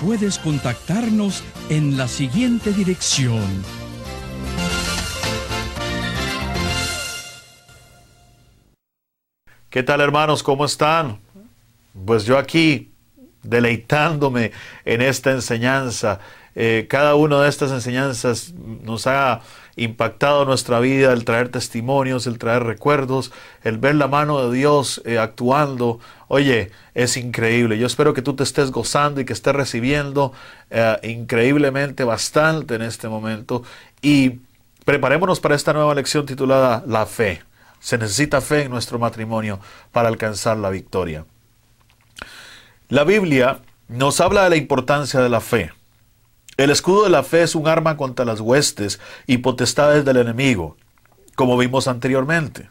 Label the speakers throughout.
Speaker 1: puedes contactarnos en la siguiente dirección.
Speaker 2: ¿Qué tal hermanos? ¿Cómo están? Pues yo aquí deleitándome en esta enseñanza. Eh, cada una de estas enseñanzas nos ha impactado nuestra vida, el traer testimonios, el traer recuerdos, el ver la mano de Dios eh, actuando. Oye, es increíble. Yo espero que tú te estés gozando y que estés recibiendo eh, increíblemente bastante en este momento. Y preparémonos para esta nueva lección titulada La fe. Se necesita fe en nuestro matrimonio para alcanzar la victoria. La Biblia nos habla de la importancia de la fe. El escudo de la fe es un arma contra las huestes y potestades del enemigo, como vimos anteriormente.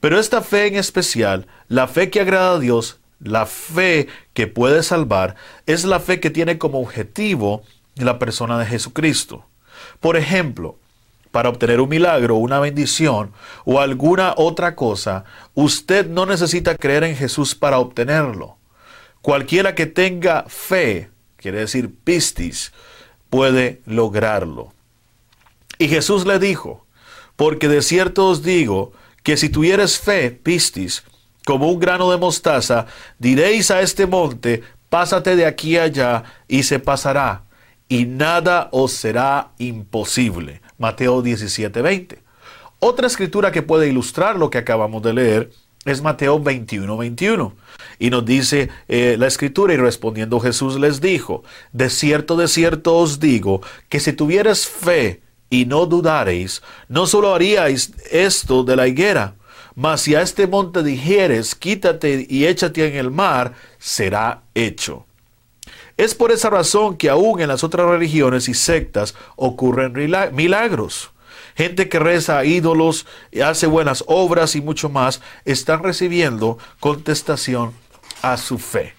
Speaker 2: Pero esta fe en especial, la fe que agrada a Dios, la fe que puede salvar, es la fe que tiene como objetivo la persona de Jesucristo. Por ejemplo, para obtener un milagro, una bendición o alguna otra cosa, usted no necesita creer en Jesús para obtenerlo. Cualquiera que tenga fe, quiere decir pistis, puede lograrlo. Y Jesús le dijo, porque de cierto os digo que si tuvieres fe, pistis, como un grano de mostaza, diréis a este monte, pásate de aquí allá, y se pasará, y nada os será imposible. Mateo 17, 20. Otra escritura que puede ilustrar lo que acabamos de leer es Mateo 21, 21. Y nos dice eh, la escritura, y respondiendo Jesús les dijo, de cierto, de cierto os digo, que si tuvieres fe y no dudareis, no solo haríais esto de la higuera, mas si a este monte dijeres, quítate y échate en el mar, será hecho. Es por esa razón que aún en las otras religiones y sectas ocurren milagros. Gente que reza ídolos, hace buenas obras y mucho más, están recibiendo contestación a su fe.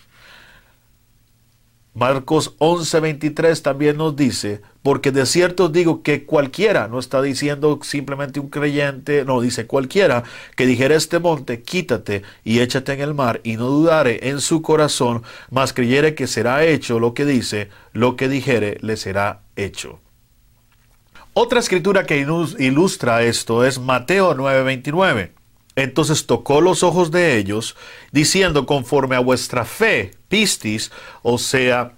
Speaker 2: Marcos 11:23 también nos dice, porque de cierto digo que cualquiera, no está diciendo simplemente un creyente, no, dice cualquiera que dijera este monte, quítate y échate en el mar, y no dudare en su corazón, mas creyere que será hecho lo que dice, lo que dijere le será hecho. Otra escritura que ilustra esto es Mateo 9:29. Entonces tocó los ojos de ellos, diciendo, conforme a vuestra fe, pistis, o sea,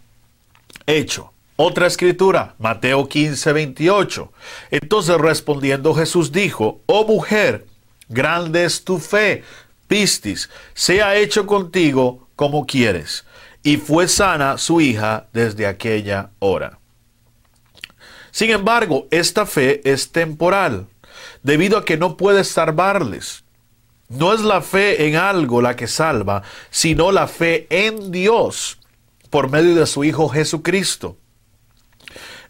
Speaker 2: hecho. Otra escritura, Mateo 15, 28. Entonces respondiendo Jesús dijo, oh mujer, grande es tu fe, pistis, sea hecho contigo como quieres. Y fue sana su hija desde aquella hora. Sin embargo, esta fe es temporal, debido a que no puede salvarles. No es la fe en algo la que salva, sino la fe en Dios por medio de su Hijo Jesucristo.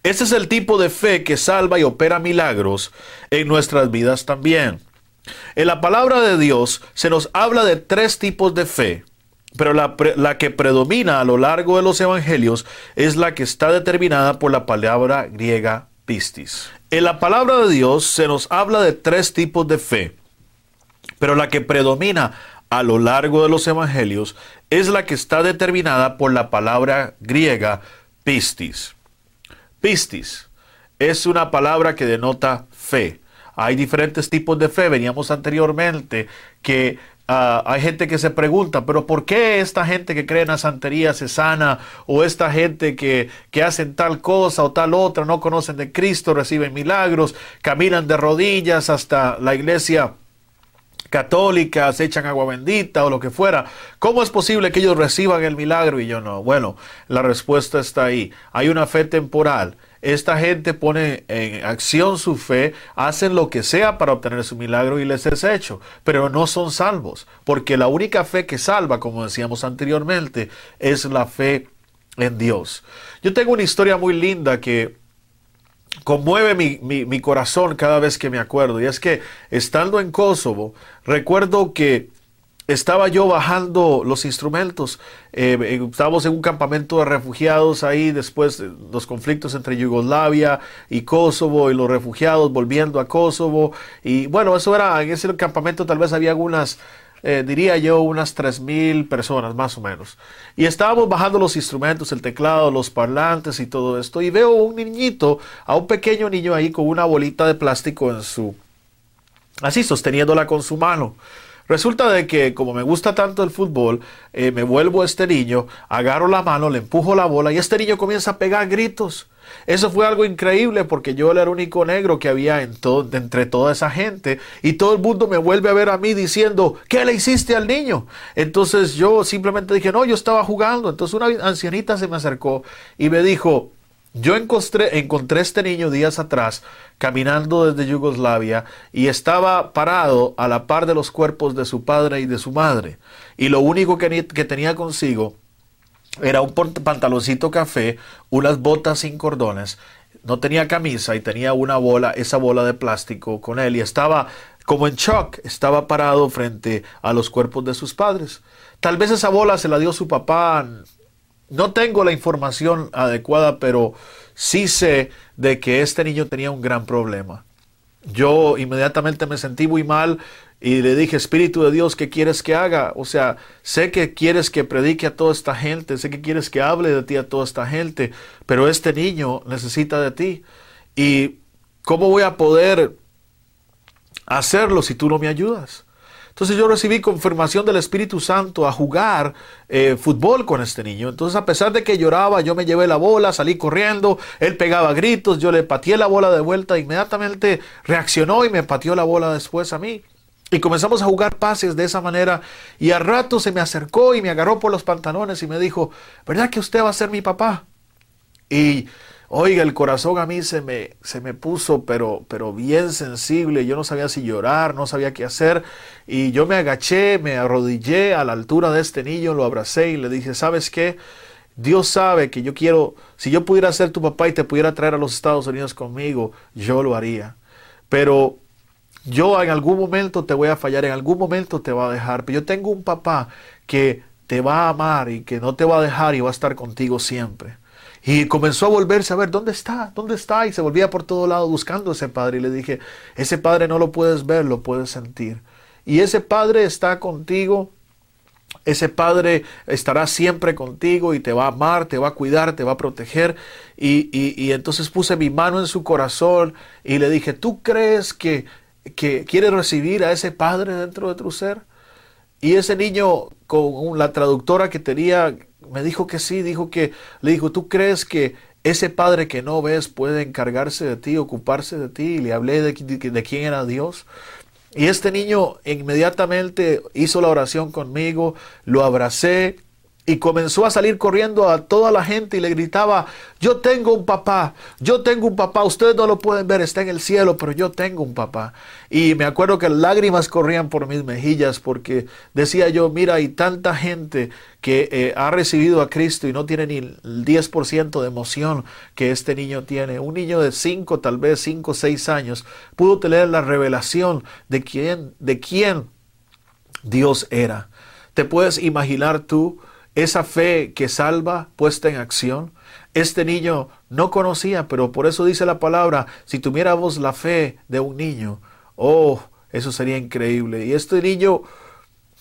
Speaker 2: Ese es el tipo de fe que salva y opera milagros en nuestras vidas también. En la palabra de Dios se nos habla de tres tipos de fe, pero la, la, que predomina a lo largo de los evangelios es la que está determinada por la palabra griega pistis. En la palabra de Dios se nos habla de tres tipos de fe. Pero la que predomina a lo largo de los evangelios es la que está determinada por la palabra griega pistis. Pistis es una palabra que denota fe. Hay diferentes tipos de fe. Veníamos anteriormente que ah, hay gente que se pregunta, pero ¿por qué esta gente que cree en la santería se sana? O esta gente que, que hacen tal cosa o tal otra, no conocen de Cristo, reciben milagros, caminan de rodillas hasta la iglesia católicas, echan agua bendita o lo que fuera. ¿Cómo es posible que ellos reciban el milagro y yo no? Bueno, la respuesta está ahí. Hay una fe temporal. Esta gente pone en acción su fe, hacen lo que sea para obtener su milagro y les es hecho, pero no son salvos, porque la única fe que salva, como decíamos anteriormente, es la fe en Dios. Yo tengo una historia muy linda que conmueve mi, corazón cada vez que me acuerdo. Y es que estando en Kosovo, recuerdo que estaba yo bajando los instrumentos. Eh, eh, estábamos en un campamento de refugiados ahí después de los conflictos entre Yugoslavia y Kosovo y los refugiados volviendo a Kosovo. Y bueno, eso era, en ese campamento tal vez había algunas eh, diría yo, unas 3.000 personas más o menos. Y estábamos bajando los instrumentos, el teclado, los parlantes y todo esto. Y veo un niñito, a un pequeño niño ahí con una bolita de plástico en su... así sosteniéndola con su mano. Resulta de que como me gusta tanto el fútbol, eh, me vuelvo a este niño, agarro la mano, le empujo la bola y este niño comienza a pegar gritos. Eso fue algo increíble porque yo era el único negro que había entre toda esa gente y todo el mundo me vuelve a ver a mí diciendo, ¿qué le hiciste al niño? Entonces yo simplemente dije, no, yo estaba jugando. Entonces una ancianita se me acercó y me dijo, yo encontré, encontré este niño días atrás caminando desde Yugoslavia y estaba parado a la par de los cuerpos de su padre y de su madre. Y lo único que, que tenía consigo era un pantaloncito café, unas botas sin cordones, no tenía camisa y tenía una bola, esa bola de plástico con él y estaba como en shock, estaba parado frente a los cuerpos de sus padres. Tal vez esa bola se la dio su papá, no tengo la información adecuada, pero sí sé de que este niño tenía un gran problema. Yo inmediatamente me sentí muy mal y le dije, Espíritu de Dios, ¿qué quieres que haga? O sea, sé que quieres que predique a toda esta gente, sé que quieres que hable de ti a toda esta gente, pero este niño necesita de ti. ¿Y cómo voy a poder hacerlo si tú no me ayudas? Entonces yo recibí confirmación del Espíritu Santo a jugar eh, fútbol con este niño. Entonces a pesar de que lloraba, yo me llevé la bola, salí corriendo, él pegaba gritos, yo le pateé la bola de vuelta, inmediatamente reaccionó y me pateó la bola después a mí. Y comenzamos a jugar pases de esa manera. Y al rato se me acercó y me agarró por los pantalones y me dijo, ¿verdad que usted va a ser mi papá? Y oiga, el corazón a mí se me, se me puso, pero, pero bien sensible. Yo no sabía si llorar, no sabía qué hacer. Y yo me agaché, me arrodillé a la altura de este niño, lo abracé y le dije, ¿sabes qué? Dios sabe que yo quiero, si yo pudiera ser tu papá y te pudiera traer a los Estados Unidos conmigo, yo lo haría. Pero yo en algún momento te voy a fallar, en algún momento te va a dejar, pero yo tengo un papá que te va a amar y que no te va a dejar y va a estar contigo siempre. Y comenzó a volverse a ver, ¿dónde está? ¿Dónde está? Y se volvía por todo lado buscando a ese padre. Y le dije, ese padre no lo puedes ver, lo puedes sentir. Y ese padre está contigo. Ese padre estará siempre contigo y te va a amar, te va a cuidar, te va a proteger. Y, y, entonces puse mi mano en su corazón y le dije, ¿tú crees que que quiere recibir a ese padre dentro de tu ser. Y ese niño con la traductora que tenía me dijo que sí, dijo que le dijo, "¿Tú crees que ese padre que no ves puede encargarse de ti, ocuparse de ti?" Y le hablé de, de quién era Dios. Y este niño inmediatamente hizo la oración conmigo, lo abracé y comenzó a salir corriendo a toda la gente y le gritaba, yo tengo un papá, yo tengo un papá, ustedes no lo pueden ver, está en el cielo, pero yo tengo un papá. Y me acuerdo que lágrimas corrían por mis mejillas porque decía yo, mira, hay tanta gente que eh, ha recibido a Cristo y no tiene ni el 10% de emoción que este niño tiene. Un niño de 5, tal vez 5 o 6 años, pudo tener la revelación de quién, de quién Dios era. ¿Te puedes imaginar tú? Esa fe que salva puesta en acción. Este niño no conocía, pero por eso dice la palabra, si tuviéramos la fe de un niño, oh, eso sería increíble. Y este niño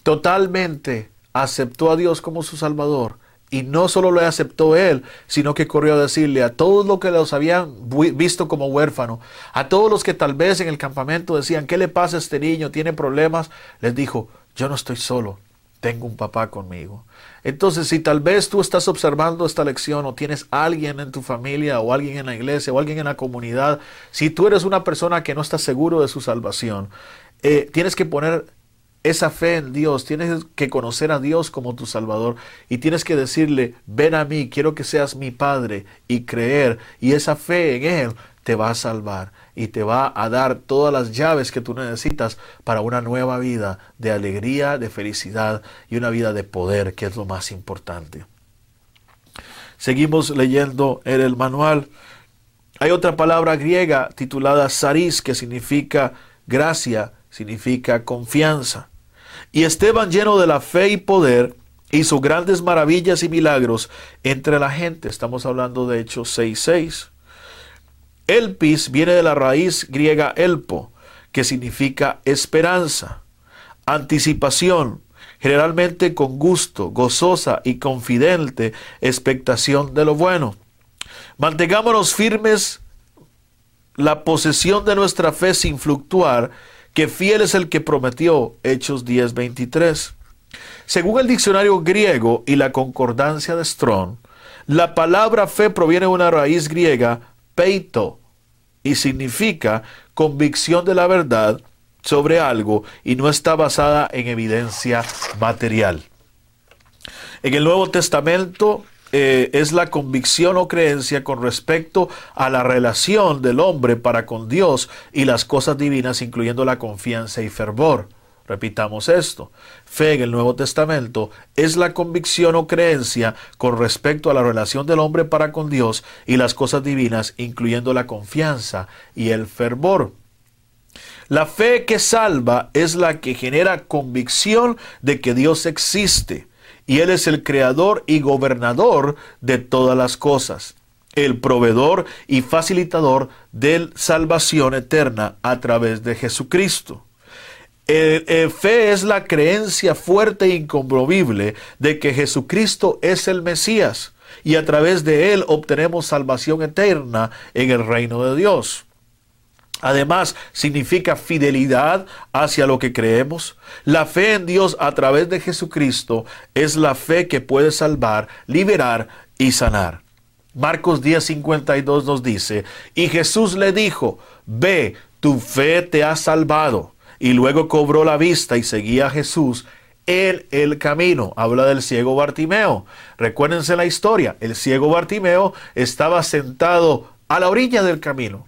Speaker 2: totalmente aceptó a Dios como su Salvador. Y no solo lo aceptó él, sino que corrió a decirle a todos los que los habían visto como huérfano, a todos los que tal vez en el campamento decían, ¿qué le pasa a este niño? ¿Tiene problemas? Les dijo, yo no estoy solo, tengo un papá conmigo. Entonces, si tal vez tú estás observando esta lección o tienes alguien en tu familia o alguien en la iglesia o alguien en la comunidad, si tú eres una persona que no está seguro de su salvación, eh, tienes que poner esa fe en Dios, tienes que conocer a Dios como tu Salvador y tienes que decirle, ven a mí, quiero que seas mi Padre y creer. Y esa fe en Él te va a salvar y te va a dar todas las llaves que tú necesitas para una nueva vida de alegría, de felicidad y una vida de poder, que es lo más importante. Seguimos leyendo en el manual. Hay otra palabra griega titulada saris que significa gracia, significa confianza. Y Esteban, lleno de la fe y poder, hizo grandes maravillas y milagros entre la gente. Estamos hablando de Hechos 6.6. Elpis viene de la raíz griega elpo, que significa esperanza, anticipación, generalmente con gusto, gozosa y confidente expectación de lo bueno. Mantengámonos firmes la posesión de nuestra fe sin fluctuar, que fiel es el que prometió, Hechos 10:23. Según el diccionario griego y la concordancia de Strong, la palabra fe proviene de una raíz griega, y significa convicción de la verdad sobre algo y no está basada en evidencia material. En el Nuevo Testamento eh, es la convicción o creencia con respecto a la relación del hombre para con Dios y las cosas divinas, incluyendo la confianza y fervor. Repitamos esto. Fe en el Nuevo Testamento es la convicción o creencia con respecto a la relación del hombre para con Dios y las cosas divinas, incluyendo la confianza y el fervor. La fe que salva es la que genera convicción de que Dios existe y Él es el creador y gobernador de todas las cosas, el proveedor y facilitador de salvación eterna a través de Jesucristo. El, fe es la creencia fuerte e inconmovible de que Jesucristo es el Mesías y a través de él obtenemos salvación eterna en el reino de Dios. Además, significa fidelidad hacia lo que creemos. La fe en Dios a través de Jesucristo es la fe que puede salvar, liberar y sanar. Marcos 10:52 nos dice, y Jesús le dijo, ve, tu fe te ha salvado. Y luego cobró la vista y seguía a Jesús en el camino. Habla del ciego Bartimeo. Recuérdense la historia. El ciego Bartimeo estaba sentado a la orilla del camino.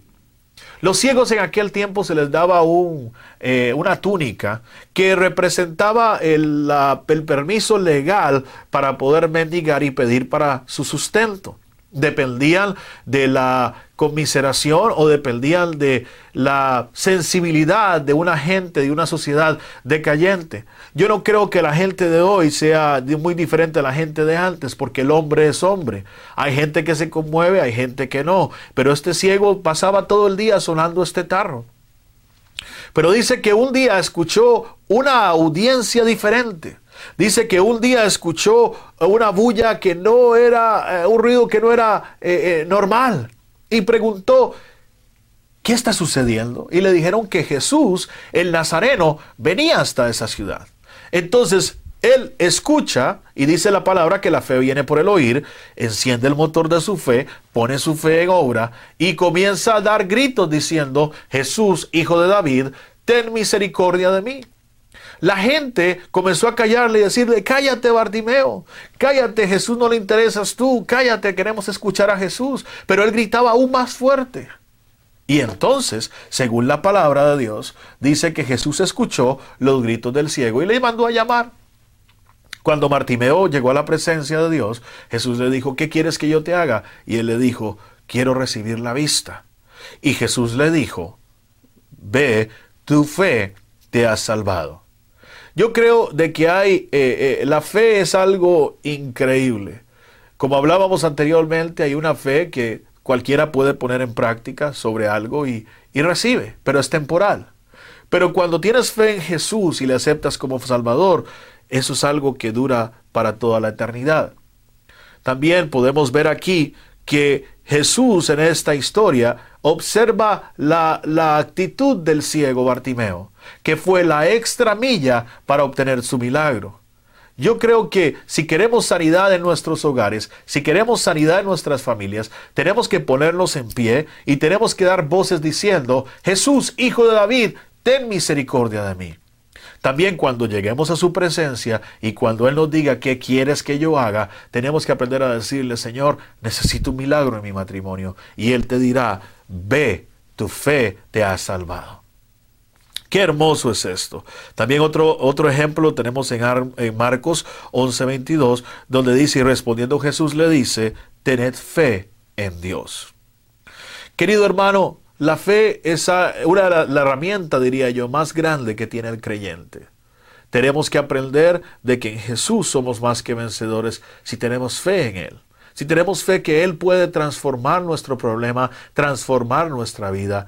Speaker 2: Los ciegos en aquel tiempo se les daba un, eh, una túnica que representaba el, el permiso legal para poder mendigar y pedir para su sustento dependían de la conmiseración o dependían de la sensibilidad de una gente, de una sociedad decayente. Yo no creo que la gente de hoy sea muy diferente a la gente de antes, porque el hombre es hombre. Hay gente que se conmueve, hay gente que no, pero este ciego pasaba todo el día sonando este tarro. Pero dice que un día escuchó una audiencia diferente. Dice que un día escuchó una bulla que no era, eh, un ruido que no era eh, eh, normal. Y preguntó, ¿qué está sucediendo? Y le dijeron que Jesús, el Nazareno, venía hasta esa ciudad. Entonces, él escucha y dice la palabra que la fe viene por el oír, enciende el motor de su fe, pone su fe en obra y comienza a dar gritos diciendo, Jesús, hijo de David, ten misericordia de mí. La gente comenzó a callarle y decirle, cállate Bartimeo, cállate, Jesús no le interesas tú, cállate, queremos escuchar a Jesús. Pero él gritaba aún más fuerte. Y entonces, según la palabra de Dios, dice que Jesús escuchó los gritos del ciego y le mandó a llamar. Cuando Bartimeo llegó a la presencia de Dios, Jesús le dijo, ¿qué quieres que yo te haga? Y él le dijo, quiero recibir la vista. Y Jesús le dijo, ve, tu fe te ha salvado. Yo creo de que hay, eh, eh, la fe es algo increíble. Como hablábamos anteriormente, hay una fe que cualquiera puede poner en práctica sobre algo y, y recibe, pero es temporal. Pero cuando tienes fe en Jesús y le aceptas como Salvador, eso es algo que dura para toda la eternidad. También podemos ver aquí que Jesús en esta historia observa la, la actitud del ciego Bartimeo que fue la extra milla para obtener su milagro. Yo creo que si queremos sanidad en nuestros hogares, si queremos sanidad en nuestras familias, tenemos que ponernos en pie y tenemos que dar voces diciendo, Jesús, hijo de David, ten misericordia de mí. También cuando lleguemos a su presencia y cuando Él nos diga qué quieres que yo haga, tenemos que aprender a decirle, Señor, necesito un milagro en mi matrimonio. Y Él te dirá, ve, tu fe te ha salvado. Qué hermoso es esto. También otro, otro ejemplo tenemos en, en Marcos 11:22, donde dice, y respondiendo Jesús le dice, tened fe en Dios. Querido hermano, la fe es una la herramienta, diría yo, más grande que tiene el creyente. Tenemos que aprender de que en Jesús somos más que vencedores si tenemos fe en Él. Si tenemos fe que Él puede transformar nuestro problema, transformar nuestra vida,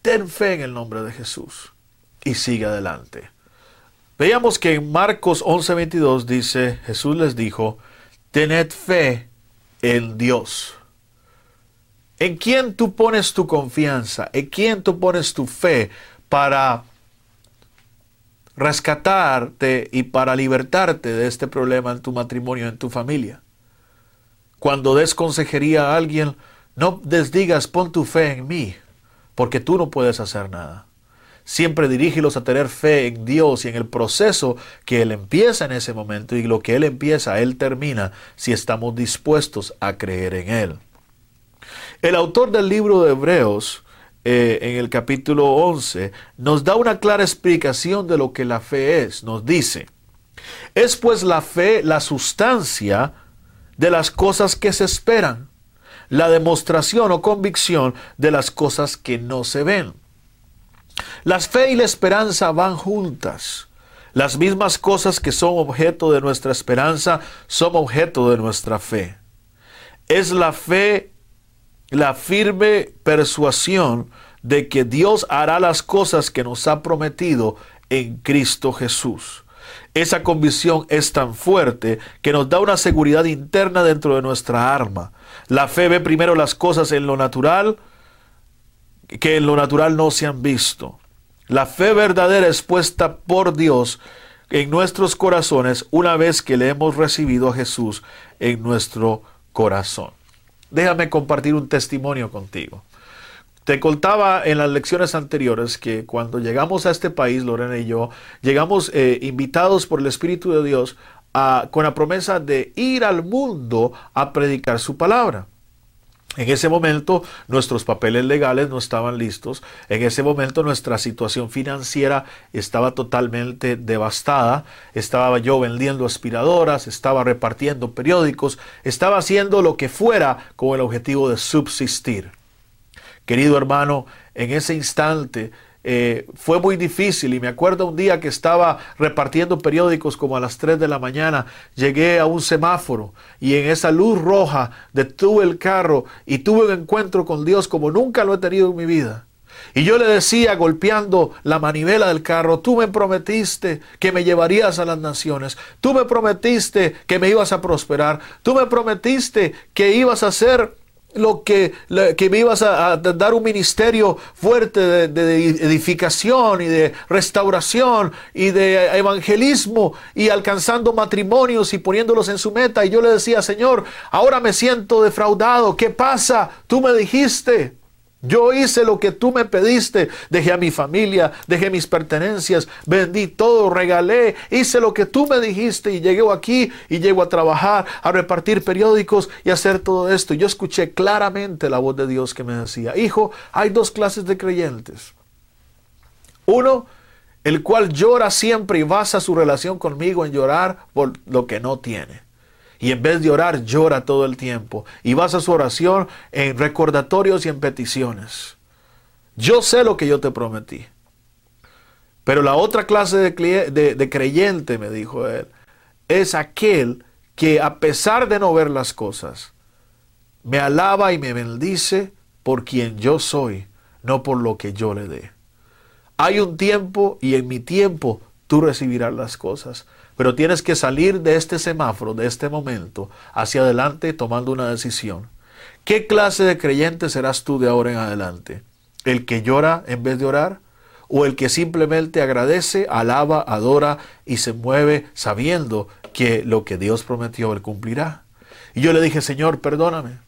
Speaker 2: ten fe en el nombre de Jesús y sigue adelante. Veíamos que en Marcos 11:22 dice, Jesús les dijo, tened fe en Dios. ¿En quién tú pones tu confianza? ¿En quién tú pones tu fe para rescatarte y para libertarte de este problema en tu matrimonio, en tu familia? Cuando des consejería a alguien, no les digas pon tu fe en mí, porque tú no puedes hacer nada. Siempre dirígelos a tener fe en Dios y en el proceso que Él empieza en ese momento y lo que Él empieza, Él termina si estamos dispuestos a creer en Él. El autor del libro de Hebreos, eh, en el capítulo 11, nos da una clara explicación de lo que la fe es. Nos dice, es pues la fe la sustancia de las cosas que se esperan, la demostración o convicción de las cosas que no se ven. La fe y la esperanza van juntas. Las mismas cosas que son objeto de nuestra esperanza son objeto de nuestra fe. Es la fe la firme persuasión de que Dios hará las cosas que nos ha prometido en Cristo Jesús. Esa convicción es tan fuerte que nos da una seguridad interna dentro de nuestra arma. La fe ve primero las cosas en lo natural que en lo natural no se han visto. La fe verdadera es puesta por Dios en nuestros corazones una vez que le hemos recibido a Jesús en nuestro corazón. Déjame compartir un testimonio contigo. Te contaba en las lecciones anteriores que cuando llegamos a este país, Lorena y yo, llegamos eh, invitados por el Espíritu de Dios con la promesa de ir al mundo a predicar su palabra. En ese momento nuestros papeles legales no estaban listos, en ese momento nuestra situación financiera estaba totalmente devastada, estaba yo vendiendo aspiradoras, estaba repartiendo periódicos, estaba haciendo lo que fuera con el objetivo de subsistir. Querido hermano, en ese instante eh, fue muy difícil y me acuerdo un día que estaba repartiendo periódicos como a las 3 de la mañana, llegué a un semáforo y en esa luz roja detuve el carro y tuve un encuentro con Dios como nunca lo he tenido en mi vida. Y yo le decía, golpeando la manivela del carro, tú me prometiste que me llevarías a las naciones, tú me prometiste que me ibas a prosperar, tú me prometiste que ibas a ser lo que, que me ibas a, dar un ministerio fuerte de, de, edificación y de restauración y de evangelismo y alcanzando matrimonios y poniéndolos en su meta. Y yo le decía, Señor, ahora me siento defraudado. ¿Qué pasa? Tú me dijiste. Yo hice lo que tú me pediste, dejé a mi familia, dejé mis pertenencias, vendí todo, regalé, hice lo que tú me dijiste y llegué aquí y llego a trabajar, a repartir periódicos y hacer todo esto. Yo escuché claramente la voz de Dios que me decía, hijo, hay dos clases de creyentes. Uno, el cual llora siempre y basa su relación conmigo en llorar por lo que no tiene. Y en vez de orar, llora todo el tiempo. Y basa su oración en recordatorios y en peticiones. Yo sé lo que yo te prometí. Pero la otra clase de, de, creyente, me dijo él, es aquel que a pesar de no ver las cosas, me alaba y me bendice por quien yo soy, no por lo que yo le dé. Hay un tiempo y en mi tiempo tú recibirás las cosas. Pero tienes que salir de este semáforo, de este momento, hacia adelante tomando una decisión. ¿Qué clase de creyente serás tú de ahora en adelante? ¿El que llora en vez de orar? ¿O el que simplemente agradece, alaba, adora y se mueve sabiendo que lo que Dios prometió Él cumplirá? Y yo le dije, Señor, perdóname.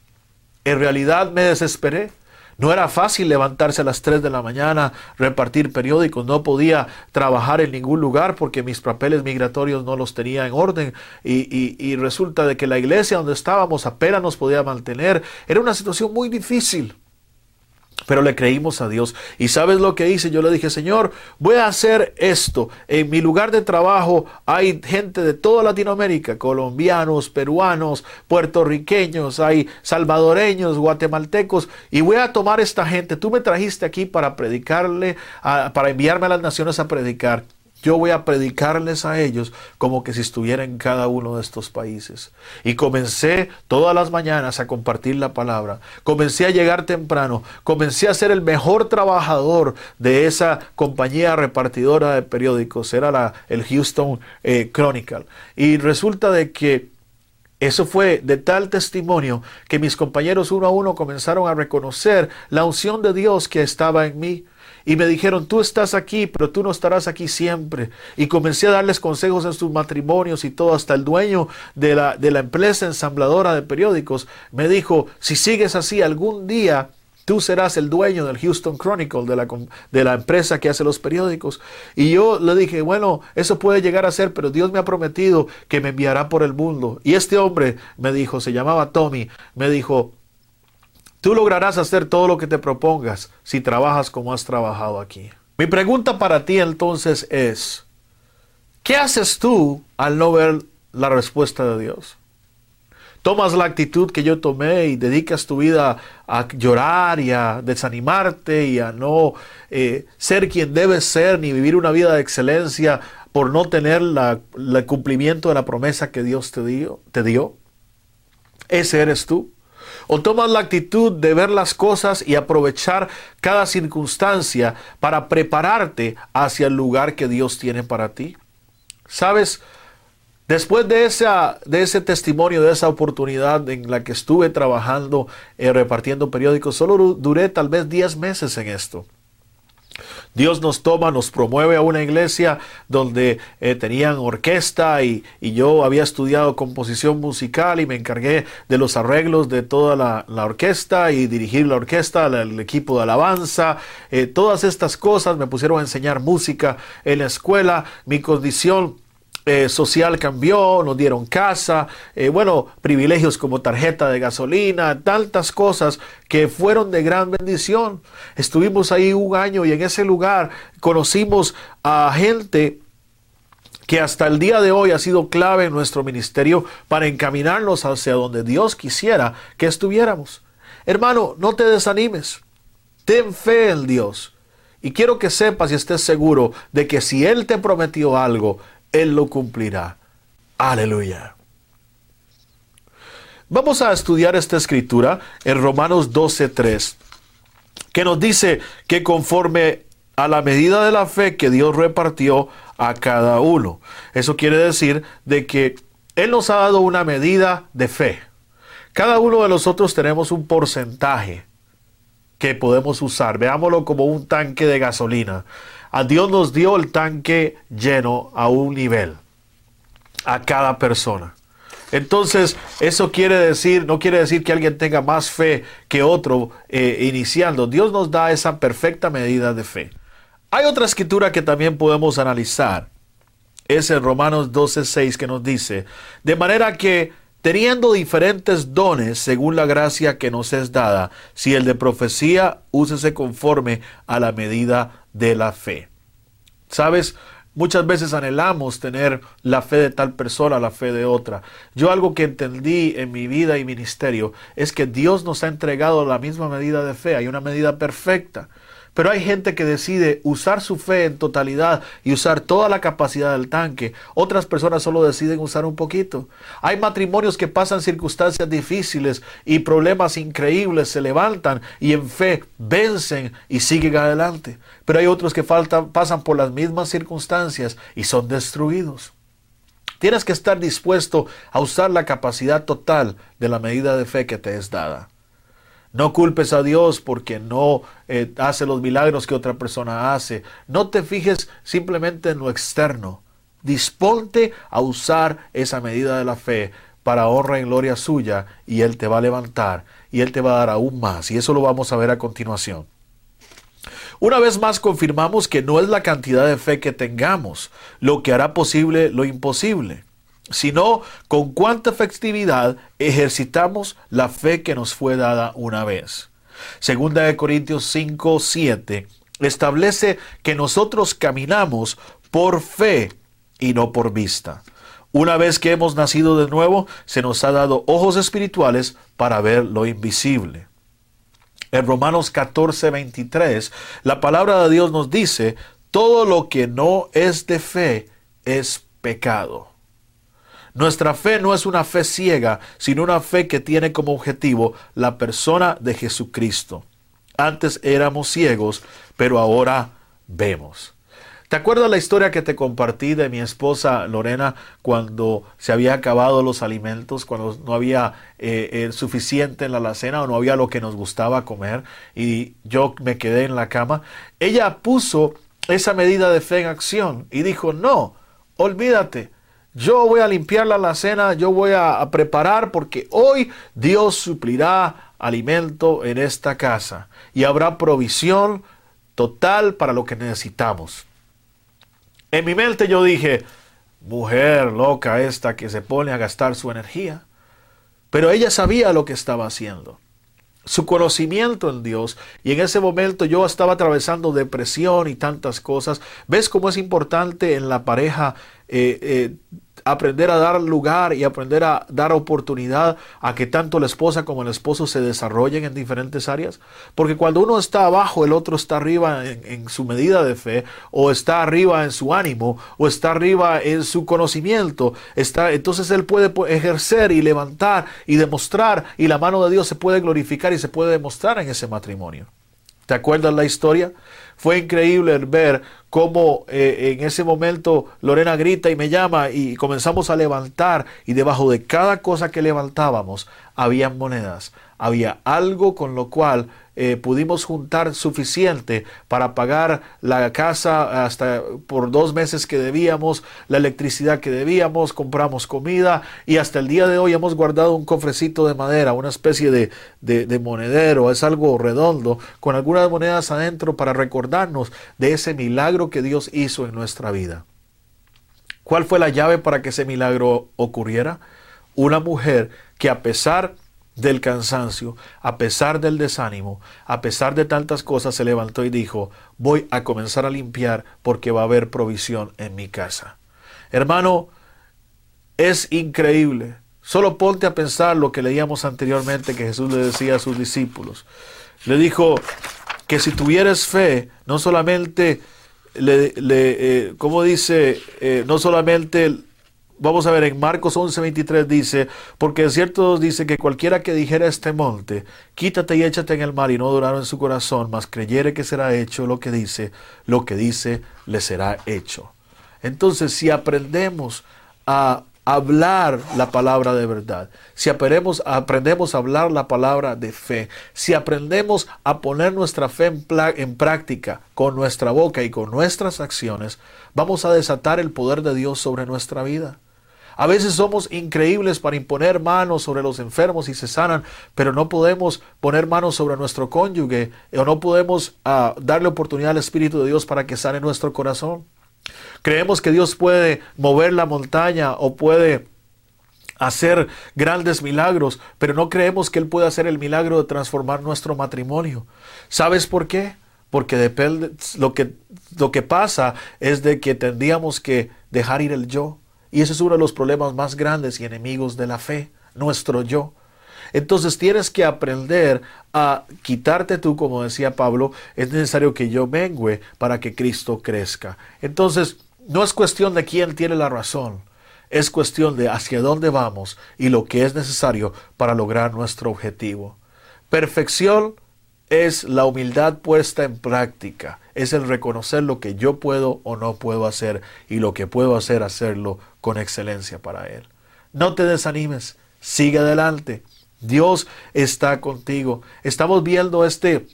Speaker 2: En realidad me desesperé. No era fácil levantarse a las 3 de la mañana, repartir periódicos, no podía trabajar en ningún lugar porque mis papeles migratorios no los tenía en orden y, y resulta de que la iglesia donde estábamos apenas nos podía mantener. Era una situación muy difícil. Pero le creímos a Dios. ¿Y sabes lo que hice? Yo le dije, Señor, voy a hacer esto. En mi lugar de trabajo hay gente de toda Latinoamérica, colombianos, peruanos, puertorriqueños, hay salvadoreños, guatemaltecos. Y voy a tomar esta gente. Tú me trajiste aquí para predicarle, para enviarme a las naciones a predicar yo voy a predicarles a ellos como que si estuviera en cada uno de estos países. Y comencé todas las mañanas a compartir la palabra. Comencé a llegar temprano. Comencé a ser el mejor trabajador de esa compañía repartidora de periódicos. Era la, el Houston eh, Chronicle. Y resulta de que eso fue de tal testimonio que mis compañeros uno a uno comenzaron a reconocer la unción de Dios que estaba en mí y me dijeron, tú estás aquí, pero tú no estarás aquí siempre. Y comencé a darles consejos en sus matrimonios y todo, hasta el dueño de la, de la empresa ensambladora de periódicos me dijo, si sigues así algún día, Tú serás el dueño del Houston Chronicle, de la, de la, empresa que hace los periódicos. Y yo le dije, bueno, eso puede llegar a ser, pero Dios me ha prometido que me enviará por el mundo. Y este hombre me dijo, se llamaba Tommy, me dijo, Tú lograrás hacer todo lo que te propongas si trabajas como has trabajado aquí. Mi pregunta para ti entonces es, ¿qué haces tú al no ver la respuesta de Dios? Tomas la actitud que yo tomé y dedicas tu vida a llorar y a desanimarte y a no eh, ser quien debes ser ni vivir una vida de excelencia por no tener el cumplimiento de la promesa que Dios te dio, te dio. Ese eres tú. ¿O tomas la actitud de ver las cosas y aprovechar cada circunstancia para prepararte hacia el lugar que Dios tiene para ti? ¿Sabes? Después de, de ese testimonio, de esa oportunidad en la que estuve trabajando, eh, repartiendo periódicos, solo duré tal vez 10 meses en esto. Dios nos toma, nos promueve a una iglesia donde eh, tenían orquesta y, yo había estudiado composición musical y me encargué de los arreglos de toda la, orquesta y dirigir la orquesta, el, equipo de alabanza, eh, todas estas cosas me pusieron a enseñar música en la escuela, mi condición eh, social cambió, nos dieron casa, eh, bueno, privilegios como tarjeta de gasolina, tantas cosas que fueron de gran bendición. Estuvimos ahí un año y en ese lugar conocimos a gente que hasta el día de hoy ha sido clave en nuestro ministerio para encaminarnos hacia donde Dios quisiera que estuviéramos. Hermano, no te desanimes. Ten fe en Dios. Y quiero que sepas y estés seguro de que si Él te prometió algo, él lo cumplirá. Aleluya. Vamos a estudiar esta escritura en Romanos 12.3, que nos dice que conforme a la medida de la fe que Dios repartió a cada uno. Eso quiere decir de que Él nos ha dado una medida de fe. Cada uno de nosotros tenemos un porcentaje que podemos usar. Veámoslo como un tanque de gasolina. A Dios nos dio el tanque lleno a un nivel, a cada persona. Entonces, eso quiere decir, no quiere decir que alguien tenga más fe que otro eh, iniciando. Dios nos da esa perfecta medida de fe. Hay otra escritura que también podemos analizar. Es en Romanos 12:6 que nos dice, de manera que teniendo diferentes dones según la gracia que nos es dada, si el de profecía, úsese conforme a la medida de la fe. ¿Sabes? Muchas veces anhelamos tener la fe de tal persona, la fe de otra. Yo algo que entendí en mi vida y ministerio es que Dios nos ha entregado la misma medida de fe, hay una medida perfecta. Pero hay gente que decide usar su fe en totalidad y usar toda la capacidad del tanque. Otras personas solo deciden usar un poquito. Hay matrimonios que pasan circunstancias difíciles y problemas increíbles, se levantan y en fe vencen y siguen adelante. Pero hay otros que pasan por las mismas circunstancias y son destruidos. Tienes que estar dispuesto a usar la capacidad total de la medida de fe que te es dada. No culpes a Dios porque no eh, hace los milagros que otra persona hace. No te fijes simplemente en lo externo. Disponte a usar esa medida de la fe para honra y gloria suya y Él te va a levantar y Él te va a dar aún más. Y eso lo vamos a ver a continuación. Una vez más confirmamos que no es la cantidad de fe que tengamos lo que hará posible lo imposible, sino con cuánta efectividad ejercitamos la fe que nos fue dada una vez. Segunda de Corintios 5, 7 establece que nosotros caminamos por fe y no por vista. Una vez que hemos nacido de nuevo, se nos ha dado ojos espirituales para ver lo invisible. En Romanos 14, 23, la palabra de Dios nos dice, todo lo que no es de fe es pecado. Nuestra fe no es una fe ciega, sino una fe que tiene como objetivo la persona de Jesucristo. Antes éramos ciegos, pero ahora vemos. ¿Te acuerdas la historia que te compartí de mi esposa Lorena cuando se había acabado los alimentos, cuando no había eh, suficiente en la alacena o no había lo que nos gustaba comer y yo me quedé en la cama? Ella puso esa medida de fe en acción y dijo, no, olvídate, yo voy a limpiar la alacena, yo voy a preparar porque hoy Dios suplirá alimento en esta casa y habrá provisión total para lo que necesitamos. En mi mente yo dije, mujer loca esta que se pone a gastar su energía. Pero ella sabía lo que estaba haciendo. Su conocimiento en Dios. Y en ese momento yo estaba atravesando depresión y tantas cosas. ¿Ves cómo es importante en la pareja eh, eh, aprender a dar lugar y aprender a dar oportunidad a que tanto la esposa como el esposo se desarrollen en diferentes áreas. Porque cuando uno está abajo, el otro está arriba en, su medida de fe, o está arriba en su ánimo, o está arriba en su conocimiento. Está, entonces él puede ejercer y levantar y demostrar, y la mano de Dios se puede glorificar y se puede demostrar en ese matrimonio. ¿Te acuerdas la historia? Fue increíble ver cómo eh, en ese momento Lorena grita y me llama y comenzamos a levantar y debajo de cada cosa que levantábamos había monedas, había algo con lo cual eh, pudimos juntar suficiente para pagar la casa hasta por dos meses que debíamos, la electricidad que debíamos, compramos comida y hasta el día de hoy hemos guardado un cofrecito de madera, una especie de, de monedero, es algo redondo, con algunas monedas adentro para recordarnos de ese milagro que Dios hizo en nuestra vida. ¿Cuál fue la llave para que ese milagro ocurriera? Una mujer que a pesar del cansancio, a pesar del desánimo, a pesar de tantas cosas, se levantó y dijo, voy a comenzar a limpiar porque va a haber provisión en mi casa. Hermano, es increíble. Solo ponte a pensar lo que leíamos anteriormente que Jesús le decía a sus discípulos. Le dijo que si tuvieras fe, no solamente le, le eh, como dice, eh, no solamente Vamos a ver, en Marcos 11:23 dice, porque en cierto dice que cualquiera que dijera este monte, quítate y échate en el mar y no duraron en su corazón, mas creyere que será hecho lo que dice, lo que dice le será hecho. Entonces, si aprendemos a hablar la palabra de verdad, si aprendemos, aprendemos a hablar la palabra de fe, si aprendemos a poner nuestra fe en, en práctica con nuestra boca y con nuestras acciones, vamos a desatar el poder de Dios sobre nuestra vida. A veces somos increíbles para imponer manos sobre los enfermos y se sanan, pero no podemos poner manos sobre nuestro cónyuge o no podemos ah, darle oportunidad al Espíritu de Dios para que sane nuestro corazón. Creemos que Dios puede mover la montaña o puede hacer grandes milagros, pero no creemos que Él pueda hacer el milagro de transformar nuestro matrimonio. ¿Sabes por qué? Porque depende, lo que, lo que pasa es de que tendríamos que dejar ir el yo y ese es uno de los problemas más grandes y enemigos de la fe, nuestro yo. Entonces tienes que aprender a quitarte tú, como decía Pablo, es necesario que yo mengue para que Cristo crezca. Entonces, no es cuestión de quién tiene la razón, es cuestión de hacia dónde vamos y lo que es necesario para lograr nuestro objetivo. Perfección es la humildad puesta en práctica, es el reconocer lo que yo puedo o no puedo hacer y lo que puedo hacer, hacerlo con excelencia para Él. No te desanimes, sigue adelante. Dios está contigo. Estamos viendo este,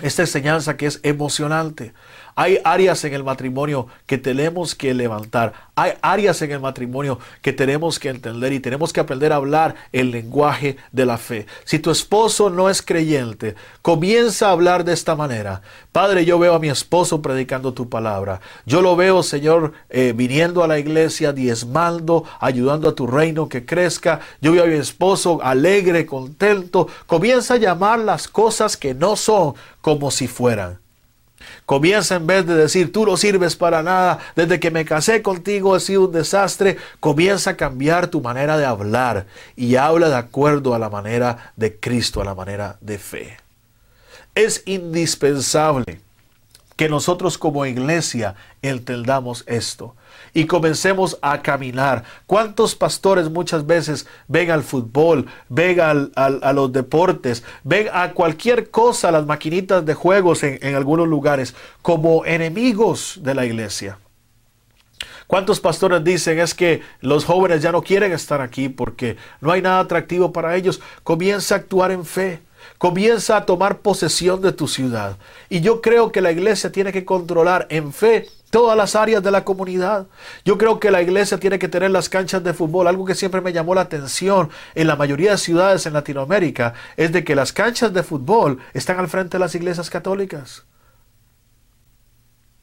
Speaker 2: esta enseñanza que es emocionante. Hay áreas en el matrimonio que tenemos que levantar. Hay áreas en el matrimonio que tenemos que entender y tenemos que aprender a hablar el lenguaje de la fe. Si tu esposo no es creyente, comienza a hablar de esta manera. Padre, yo veo a mi esposo predicando tu palabra. Yo lo veo, Señor, eh, viniendo a la iglesia, diezmando, ayudando a tu reino que crezca. Yo veo a mi esposo alegre, contento. Comienza a llamar las cosas que no son como si fueran. Comienza en vez de decir, tú no sirves para nada, desde que me casé contigo he sido un desastre, comienza a cambiar tu manera de hablar y habla de acuerdo a la manera de Cristo, a la manera de fe. Es indispensable que nosotros como iglesia entendamos esto y comencemos a caminar. ¿Cuántos pastores muchas veces ven al fútbol, ven a los deportes, ven a cualquier cosa, las maquinitas de juegos en, en algunos lugares, como enemigos de la iglesia? ¿Cuántos pastores dicen es que los jóvenes ya no quieren estar aquí porque no hay nada atractivo para ellos? Comienza a actuar en fe. Comienza a tomar posesión de tu ciudad. Y yo creo que la iglesia tiene que controlar en fe todas las áreas de la comunidad. Yo creo que la iglesia tiene que tener las canchas de fútbol. Algo que siempre me llamó la atención en la mayoría de ciudades en Latinoamérica es de que las canchas de fútbol están al frente de las iglesias católicas.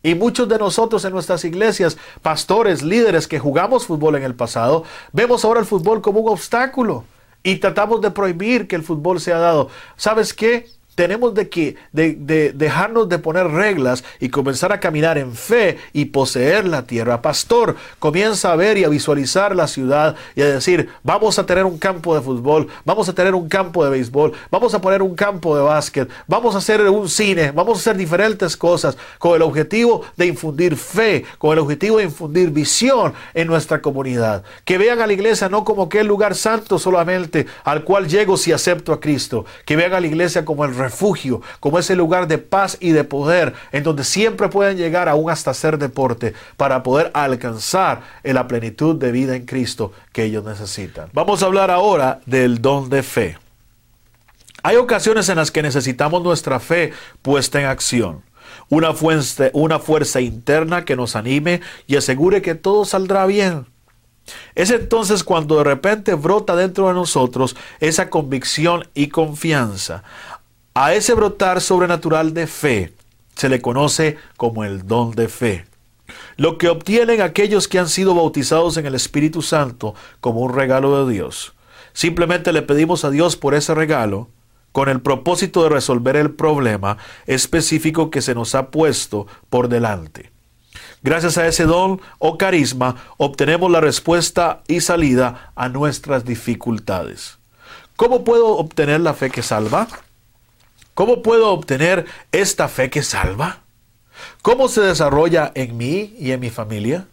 Speaker 2: Y muchos de nosotros en nuestras iglesias, pastores, líderes que jugamos fútbol en el pasado, vemos ahora el fútbol como un obstáculo y tratamos de prohibir que el fútbol sea dado. ¿Sabes qué? Tenemos de, que, de, dejarnos de poner reglas y comenzar a caminar en fe y poseer la tierra. Pastor, comienza a ver y a visualizar la ciudad y a decir, vamos a tener un campo de fútbol, vamos a tener un campo de béisbol, vamos a poner un campo de básquet, vamos a hacer un cine, vamos a hacer diferentes cosas con el objetivo de infundir fe, con el objetivo de infundir visión en nuestra comunidad. Que vean a la iglesia no como que el lugar santo solamente al cual llego si acepto a Cristo, que vean a la iglesia como el refugio, como ese lugar de paz y de poder, en donde siempre pueden llegar aún hasta hacer deporte para poder alcanzar la plenitud de vida en Cristo que ellos necesitan. Vamos a hablar ahora del don de fe. Hay ocasiones en las que necesitamos nuestra fe puesta en acción. Una fuerza, una fuerza interna que nos anime y asegure que todo saldrá bien. Es entonces cuando de repente brota dentro de nosotros esa convicción y confianza. A ese brotar sobrenatural de fe se le conoce como el don de fe. Lo que obtienen aquellos que han sido bautizados en el Espíritu Santo como un regalo de Dios. Simplemente le pedimos a Dios por ese regalo con el propósito de resolver el problema específico que se nos ha puesto por delante. Gracias a ese don o carisma obtenemos la respuesta y salida a nuestras dificultades. ¿Cómo puedo obtener la fe que salva? ¿Cómo puedo obtener esta fe que salva? ¿Cómo se desarrolla en mí y en mi familia?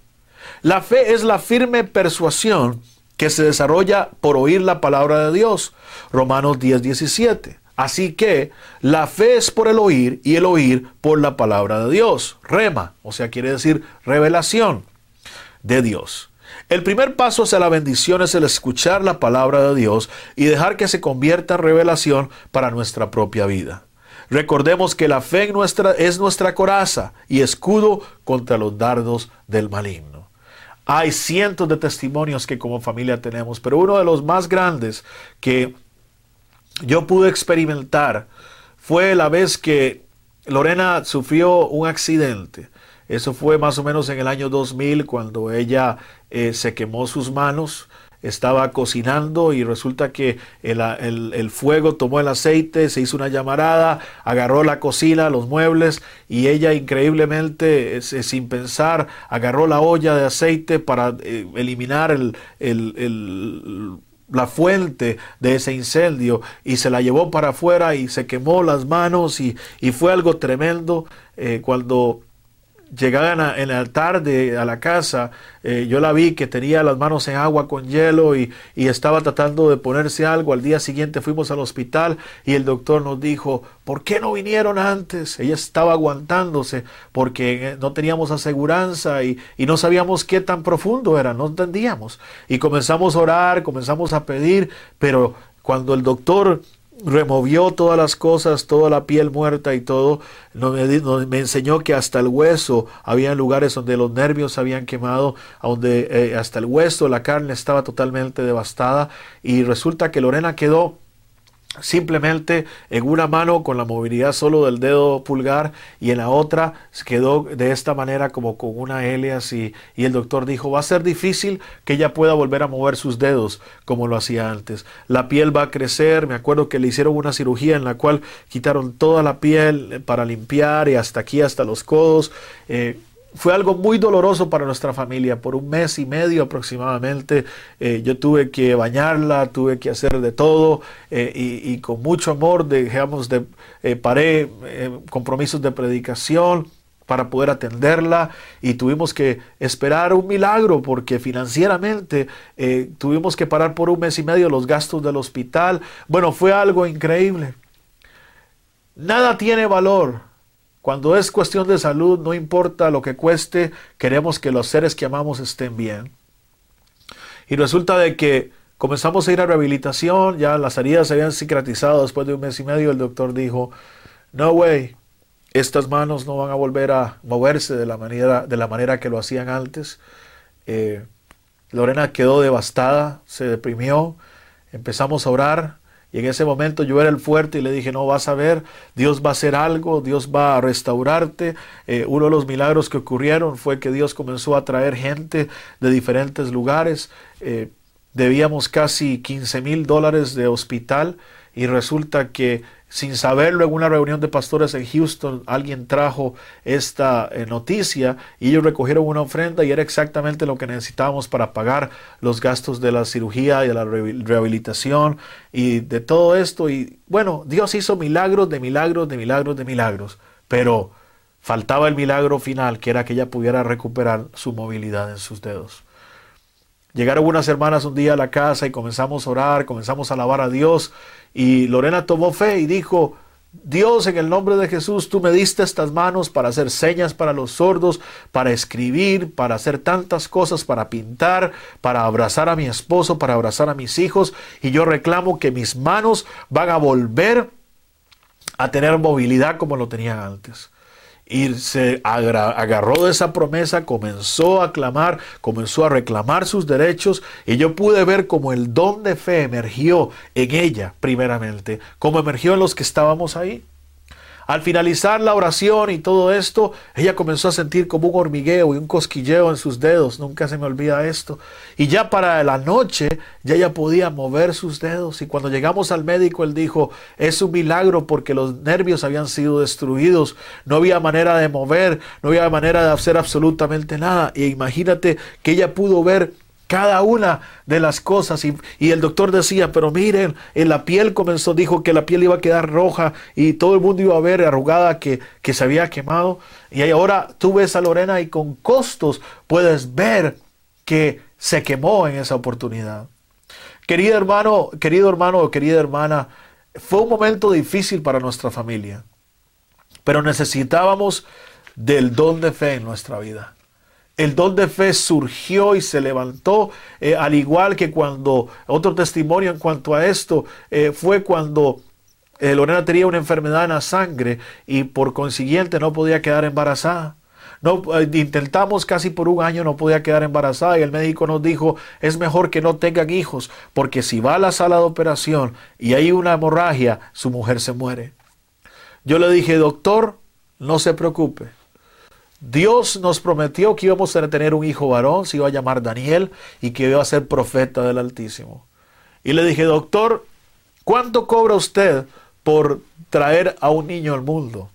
Speaker 2: La fe es la firme persuasión que se desarrolla por oír la palabra de Dios. Romanos 10, 17. Así que la fe es por el oír y el oír por la palabra de Dios. Rema, o sea, quiere decir revelación de Dios. El primer paso hacia la bendición es el escuchar la palabra de Dios y dejar que se convierta en revelación para nuestra propia vida. Recordemos que la fe nuestra, es nuestra coraza y escudo contra los dardos del maligno. Hay cientos de testimonios que como familia tenemos, pero uno de los más grandes que yo pude experimentar fue la vez que Lorena sufrió un accidente. Eso fue más o menos en el año 2000 cuando ella eh, se quemó sus manos, estaba cocinando y resulta que el, fuego tomó el aceite, se hizo una llamarada, agarró la cocina, los muebles y ella increíblemente, sin pensar, agarró la olla de aceite para eh, eliminar la fuente de ese incendio y se la llevó para afuera y se quemó las manos y, fue algo tremendo eh, cuando llegaban en la tarde a la casa, eh, yo la vi que tenía las manos en agua con hielo y, estaba tratando de ponerse algo. Al día siguiente fuimos al hospital y el doctor nos dijo, ¿por qué no vinieron antes? Ella estaba aguantándose porque no teníamos aseguranza y, y no sabíamos qué tan profundo era, no entendíamos. Y comenzamos a orar, comenzamos a pedir, pero cuando el doctor removió todas las cosas, toda la piel muerta y todo. me enseñó que hasta el hueso, había lugares donde los nervios habían quemado, donde eh, hasta el hueso, la carne estaba totalmente devastada. Y resulta que Lorena quedó simplemente en una mano con la movilidad solo del dedo pulgar y en la otra quedó de esta manera como con una L así y el doctor dijo va a ser difícil que ella pueda volver a mover sus dedos como lo hacía antes. La piel va a crecer me acuerdo que le hicieron una cirugía en la cual quitaron toda la piel para limpiar y hasta aquí hasta los codos eh, fue algo muy doloroso para nuestra familia. Por un mes y medio aproximadamente eh, yo tuve que bañarla, tuve que hacer de todo eh, y, con mucho amor dejamos de, eh, paré compromisos de predicación para poder atenderla y tuvimos que esperar un milagro porque financieramente tuvimos que parar por un mes y medio los gastos del hospital. Bueno, fue algo increíble. Nada tiene valor cuando es cuestión de salud, no importa lo que cueste, queremos que los seres que amamos estén bien. Y resulta de que comenzamos a ir a rehabilitación, ya las heridas se habían cicatrizado después de un mes y medio, el doctor dijo, no way, estas manos no van a volver a moverse de la manera, de la manera que lo hacían antes. Eh, Lorena quedó devastada, se deprimió, empezamos a orar, y en ese momento yo era el fuerte y le dije, no, vas a ver, Dios va a hacer algo, Dios va a restaurarte. Eh, uno de los milagros que ocurrieron fue que Dios comenzó a traer gente de diferentes lugares. Eh, debíamos casi 15 mil dólares de hospital y resulta que sin saberlo, en una reunión de pastores en Houston, alguien trajo esta eh, noticia y ellos recogieron una ofrenda y era exactamente lo que necesitábamos para pagar los gastos de la cirugía y de la rehabilitación y de todo esto. Y bueno, Dios hizo milagros de milagros, de milagros, de milagros, pero faltaba el milagro final, que era que ella pudiera recuperar su movilidad en sus dedos. Llegaron unas hermanas un día a la casa y comenzamos a orar, comenzamos a alabar a Dios y Lorena tomó fe y dijo, Dios, en el nombre de Jesús, tú me diste estas manos para hacer señas para los sordos, para escribir, para hacer tantas cosas, para pintar, para abrazar a mi esposo, para abrazar a mis hijos. Y yo reclamo que mis manos van a volver a tener movilidad como lo tenían antes y se agarró de esa promesa, comenzó a clamar, comenzó a reclamar sus derechos y yo pude ver cómo el don de fe emergió en ella primeramente, como emergió en los que estábamos ahí. Al finalizar la oración y todo esto, ella comenzó a sentir como un hormigueo y un cosquilleo en sus dedos. Nunca se me olvida esto. Y ya para la noche, ya ella podía mover sus dedos. Y cuando llegamos al médico, él dijo, es un milagro porque los nervios habían sido destruidos. No había manera de mover, no había manera de hacer absolutamente nada. Y imagínate que ella pudo ver cada una de las cosas. Y, el doctor decía, pero miren, en la piel comenzó, dijo que la piel iba a quedar roja y todo el mundo iba a ver arrugada que, que se había quemado. Y ahora tú ves a Lorena y con costos puedes ver que se quemó en esa oportunidad. Querido hermano, querido hermano o querida hermana, fue un momento difícil para nuestra familia, pero necesitábamos del don de fe en nuestra vida el don de fe surgió y se levantó, eh, al igual que cuando, otro testimonio en cuanto a esto, eh, fue cuando eh, Lorena tenía una enfermedad en la sangre y por consiguiente no podía quedar embarazada. No, intentamos casi por un año, no podía quedar embarazada y el médico nos dijo, es mejor que no tengan hijos, porque si va a la sala de operación y hay una hemorragia, su mujer se muere. Yo le dije, doctor, no se preocupe, Dios nos prometió que íbamos a tener un hijo varón, se iba a llamar Daniel y que iba a ser profeta del Altísimo. Y le dije, doctor, ¿cuánto cobra usted por traer a un niño al mundo?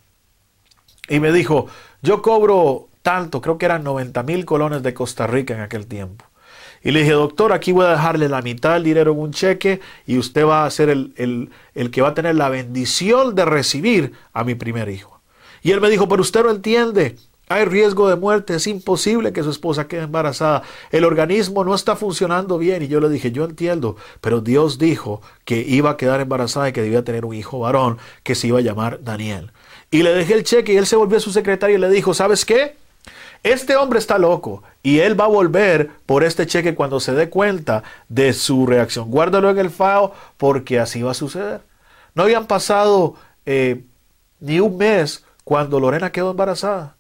Speaker 2: Y me dijo, yo cobro tanto, creo que eran 90 mil colones de Costa Rica en aquel tiempo. Y le dije, doctor, aquí voy a dejarle la mitad del dinero en un cheque y usted va a ser el, el, el que va a tener la bendición de recibir a mi primer hijo. Y él me dijo, pero usted no entiende, hay riesgo de muerte, es imposible que su esposa quede embarazada. El organismo no está funcionando bien. Y yo le dije, yo entiendo, pero Dios dijo que iba a quedar embarazada y que debía tener un hijo varón que se iba a llamar Daniel. Y le dejé el cheque y él se volvió a su secretario y le dijo, ¿sabes qué? Este hombre está loco y él va a volver por este cheque cuando se dé cuenta de su reacción. Guárdalo en el FAO porque así va a suceder. No habían pasado eh, ni un mes cuando Lorena quedó embarazada.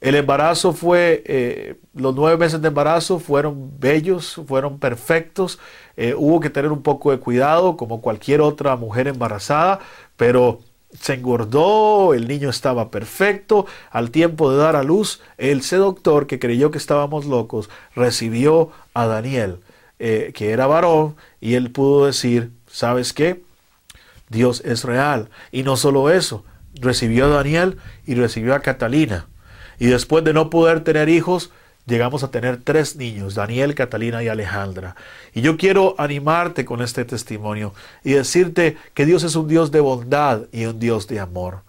Speaker 2: El embarazo fue, eh, los nueve meses de embarazo fueron bellos, fueron perfectos. Eh, hubo que tener un poco de cuidado como cualquier otra mujer embarazada, pero se engordó, el niño estaba perfecto. Al tiempo de dar a luz, el doctor que creyó que estábamos locos recibió a Daniel, eh, que era varón, y él pudo decir, ¿sabes qué? Dios es real. Y no solo eso, recibió a Daniel y recibió a Catalina. Y después de no poder tener hijos, llegamos a tener tres niños, Daniel, Catalina y Alejandra. Y yo quiero animarte con este testimonio y decirte que Dios es un Dios de bondad y un Dios de amor.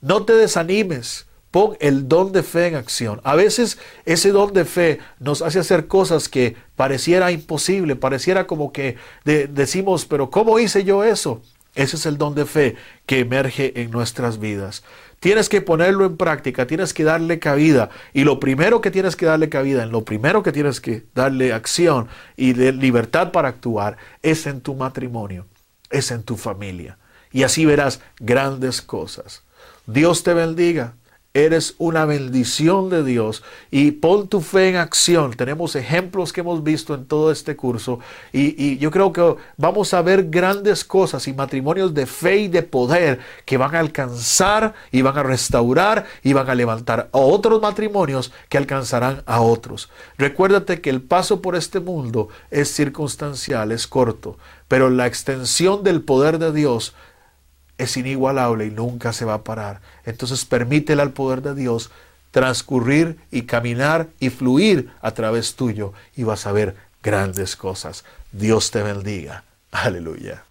Speaker 2: No te desanimes. Pon el don de fe en acción. A veces ese don de fe nos hace hacer cosas que pareciera imposible, pareciera como que decimos, pero ¿cómo hice yo eso? Ese es el don de fe que emerge en nuestras vidas. Tienes que ponerlo en práctica, tienes que darle cabida. Y lo primero que tienes que darle cabida, en lo primero que tienes que darle acción y libertad para actuar, es en tu matrimonio, es en tu familia. Y así verás grandes cosas. Dios te bendiga eres una bendición de Dios y pon tu fe en acción. Tenemos ejemplos que hemos visto en todo este curso y, yo creo que vamos a ver grandes cosas y matrimonios de fe y de poder que van a alcanzar y van a restaurar y van a levantar a otros matrimonios que alcanzarán a otros. Recuérdate que el paso por este mundo es circunstancial, es corto, pero la extensión del poder de Dios es inigualable y nunca se va a parar. Entonces permítele al poder de Dios transcurrir y caminar y fluir a través tuyo y vas a ver grandes cosas. Dios te bendiga. Aleluya.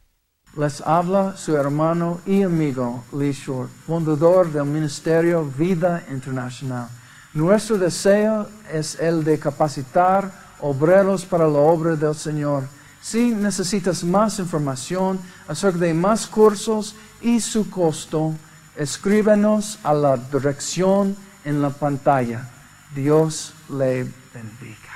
Speaker 3: Les habla su hermano y amigo Lee Short, fundador del Ministerio Vida Internacional. Nuestro deseo es el de capacitar obreros para la obra del Señor. Si necesitas más información acerca de más cursos, y su costo, escríbenos a la dirección en la pantalla. Dios le bendiga.